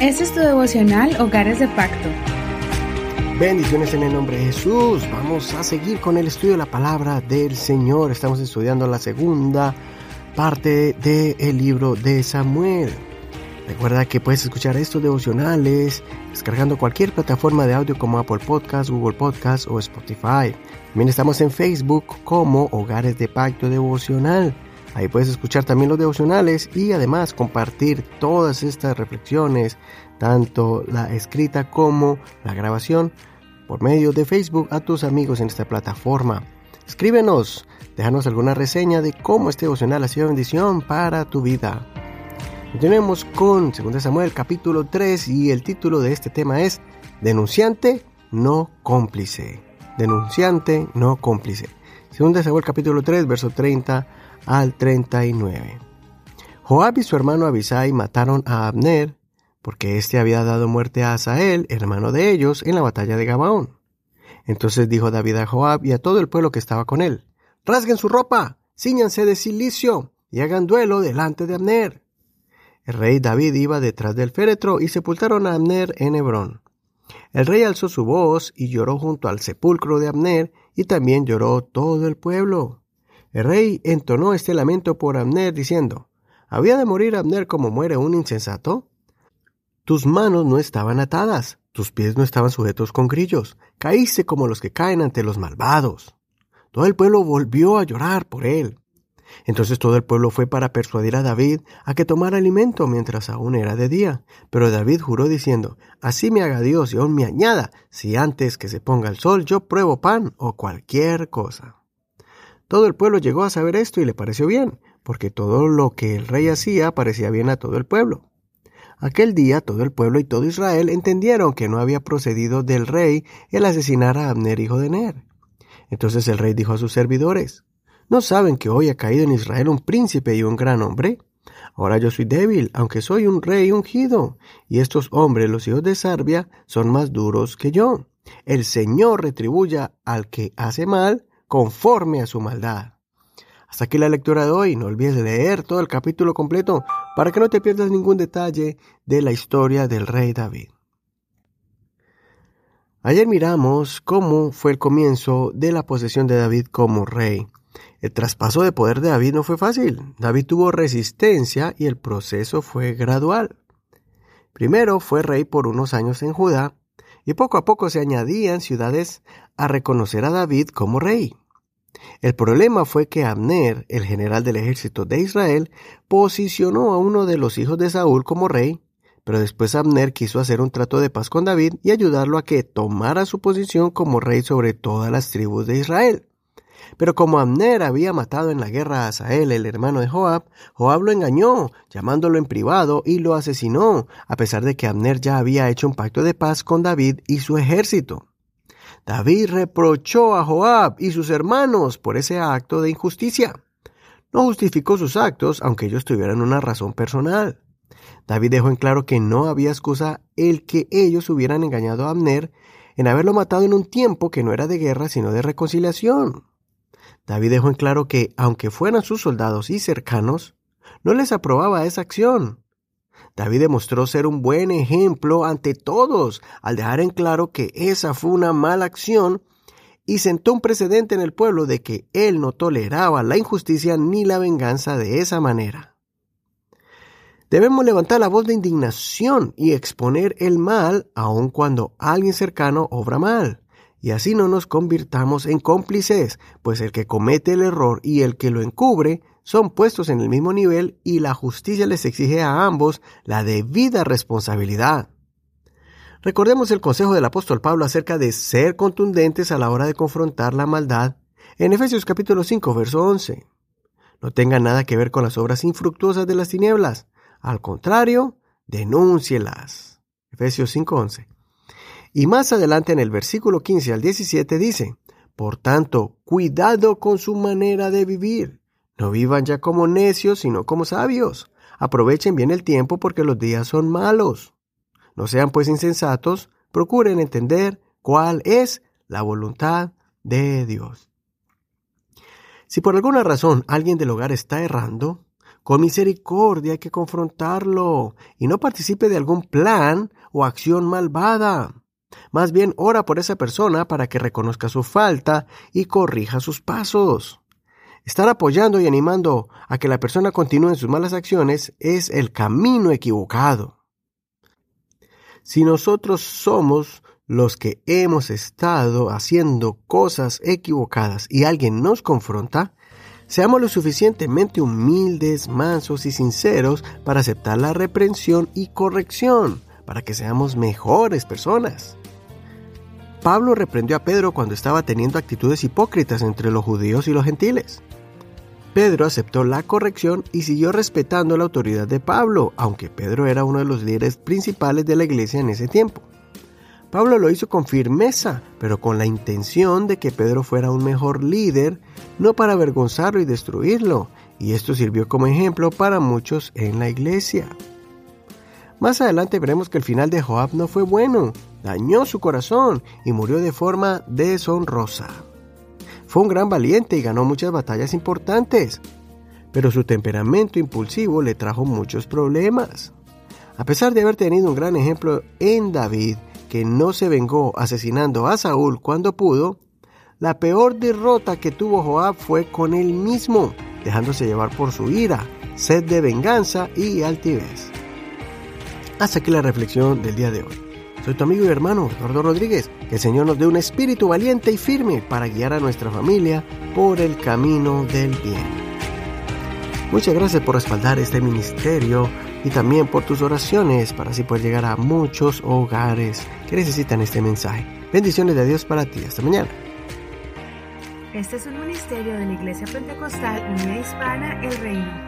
Este es tu devocional Hogares de Pacto. Bendiciones en el nombre de Jesús. Vamos a seguir con el estudio de la palabra del Señor. Estamos estudiando la segunda parte del libro de Samuel. Recuerda que puedes escuchar estos devocionales descargando cualquier plataforma de audio como Apple Podcast, Google Podcast o Spotify. También estamos en Facebook como Hogares de Pacto Devocional. Ahí puedes escuchar también los devocionales y además compartir todas estas reflexiones, tanto la escrita como la grabación, por medio de Facebook a tus amigos en esta plataforma. Escríbenos, déjanos alguna reseña de cómo este devocional ha sido bendición para tu vida. Continuemos con 2 Samuel capítulo 3 y el título de este tema es Denunciante no cómplice. Denunciante no cómplice. 2 Samuel capítulo 3 verso 30 al 39. Joab y su hermano Abisai mataron a Abner porque éste había dado muerte a Asael, hermano de ellos, en la batalla de Gabaón. Entonces dijo David a Joab y a todo el pueblo que estaba con él, Rasguen su ropa, ciñanse de silicio y hagan duelo delante de Abner. El rey David iba detrás del féretro y sepultaron a Abner en Hebrón. El rey alzó su voz y lloró junto al sepulcro de Abner, y también lloró todo el pueblo. El rey entonó este lamento por Abner, diciendo, ¿Había de morir Abner como muere un insensato? Tus manos no estaban atadas, tus pies no estaban sujetos con grillos, caíste como los que caen ante los malvados. Todo el pueblo volvió a llorar por él. Entonces todo el pueblo fue para persuadir a David a que tomara alimento mientras aún era de día. Pero David juró diciendo, Así me haga Dios y aún me añada, si antes que se ponga el sol yo pruebo pan o cualquier cosa. Todo el pueblo llegó a saber esto y le pareció bien, porque todo lo que el rey hacía parecía bien a todo el pueblo. Aquel día todo el pueblo y todo Israel entendieron que no había procedido del rey el asesinar a Abner hijo de Ner. Entonces el rey dijo a sus servidores, ¿No saben que hoy ha caído en Israel un príncipe y un gran hombre? Ahora yo soy débil, aunque soy un rey ungido, y estos hombres, los hijos de Sarbia, son más duros que yo. El Señor retribuya al que hace mal conforme a su maldad. Hasta aquí la lectura de hoy. No olvides leer todo el capítulo completo para que no te pierdas ningún detalle de la historia del rey David. Ayer miramos cómo fue el comienzo de la posesión de David como rey. El traspaso de poder de David no fue fácil. David tuvo resistencia y el proceso fue gradual. Primero fue rey por unos años en Judá y poco a poco se añadían ciudades a reconocer a David como rey. El problema fue que Abner, el general del ejército de Israel, posicionó a uno de los hijos de Saúl como rey, pero después Abner quiso hacer un trato de paz con David y ayudarlo a que tomara su posición como rey sobre todas las tribus de Israel. Pero como Abner había matado en la guerra a Asael, el hermano de Joab, Joab lo engañó, llamándolo en privado, y lo asesinó, a pesar de que Abner ya había hecho un pacto de paz con David y su ejército. David reprochó a Joab y sus hermanos por ese acto de injusticia. No justificó sus actos, aunque ellos tuvieran una razón personal. David dejó en claro que no había excusa el que ellos hubieran engañado a Abner en haberlo matado en un tiempo que no era de guerra sino de reconciliación. David dejó en claro que, aunque fueran sus soldados y cercanos, no les aprobaba esa acción. David demostró ser un buen ejemplo ante todos al dejar en claro que esa fue una mala acción y sentó un precedente en el pueblo de que él no toleraba la injusticia ni la venganza de esa manera. Debemos levantar la voz de indignación y exponer el mal aun cuando alguien cercano obra mal y así no nos convirtamos en cómplices, pues el que comete el error y el que lo encubre son puestos en el mismo nivel y la justicia les exige a ambos la debida responsabilidad. Recordemos el consejo del apóstol Pablo acerca de ser contundentes a la hora de confrontar la maldad en Efesios capítulo 5, verso 11. No tenga nada que ver con las obras infructuosas de las tinieblas. Al contrario, denúncielas. Efesios 5, 11. Y más adelante en el versículo 15 al 17 dice, Por tanto, cuidado con su manera de vivir. No vivan ya como necios, sino como sabios. Aprovechen bien el tiempo porque los días son malos. No sean pues insensatos, procuren entender cuál es la voluntad de Dios. Si por alguna razón alguien del hogar está errando, Con misericordia hay que confrontarlo y no participe de algún plan o acción malvada. Más bien ora por esa persona para que reconozca su falta y corrija sus pasos. Estar apoyando y animando a que la persona continúe en sus malas acciones es el camino equivocado. Si nosotros somos los que hemos estado haciendo cosas equivocadas y alguien nos confronta, seamos lo suficientemente humildes, mansos y sinceros para aceptar la reprensión y corrección, para que seamos mejores personas. Pablo reprendió a Pedro cuando estaba teniendo actitudes hipócritas entre los judíos y los gentiles. Pedro aceptó la corrección y siguió respetando la autoridad de Pablo, aunque Pedro era uno de los líderes principales de la iglesia en ese tiempo. Pablo lo hizo con firmeza, pero con la intención de que Pedro fuera un mejor líder, no para avergonzarlo y destruirlo, y esto sirvió como ejemplo para muchos en la iglesia. Más adelante veremos que el final de Joab no fue bueno, dañó su corazón y murió de forma deshonrosa. Fue un gran valiente y ganó muchas batallas importantes, pero su temperamento impulsivo le trajo muchos problemas. A pesar de haber tenido un gran ejemplo en David, que no se vengó asesinando a Saúl cuando pudo, la peor derrota que tuvo Joab fue con él mismo, dejándose llevar por su ira, sed de venganza y altivez. Hasta aquí la reflexión del día de hoy. Soy tu amigo y hermano Eduardo Rodríguez. Que el Señor nos dé un espíritu valiente y firme para guiar a nuestra familia por el camino del bien. Muchas gracias por respaldar este ministerio y también por tus oraciones para así poder llegar a muchos hogares que necesitan este mensaje. Bendiciones de Dios para ti. Hasta mañana. Este es un ministerio de la Iglesia Pentecostal Unida Hispana El Reino.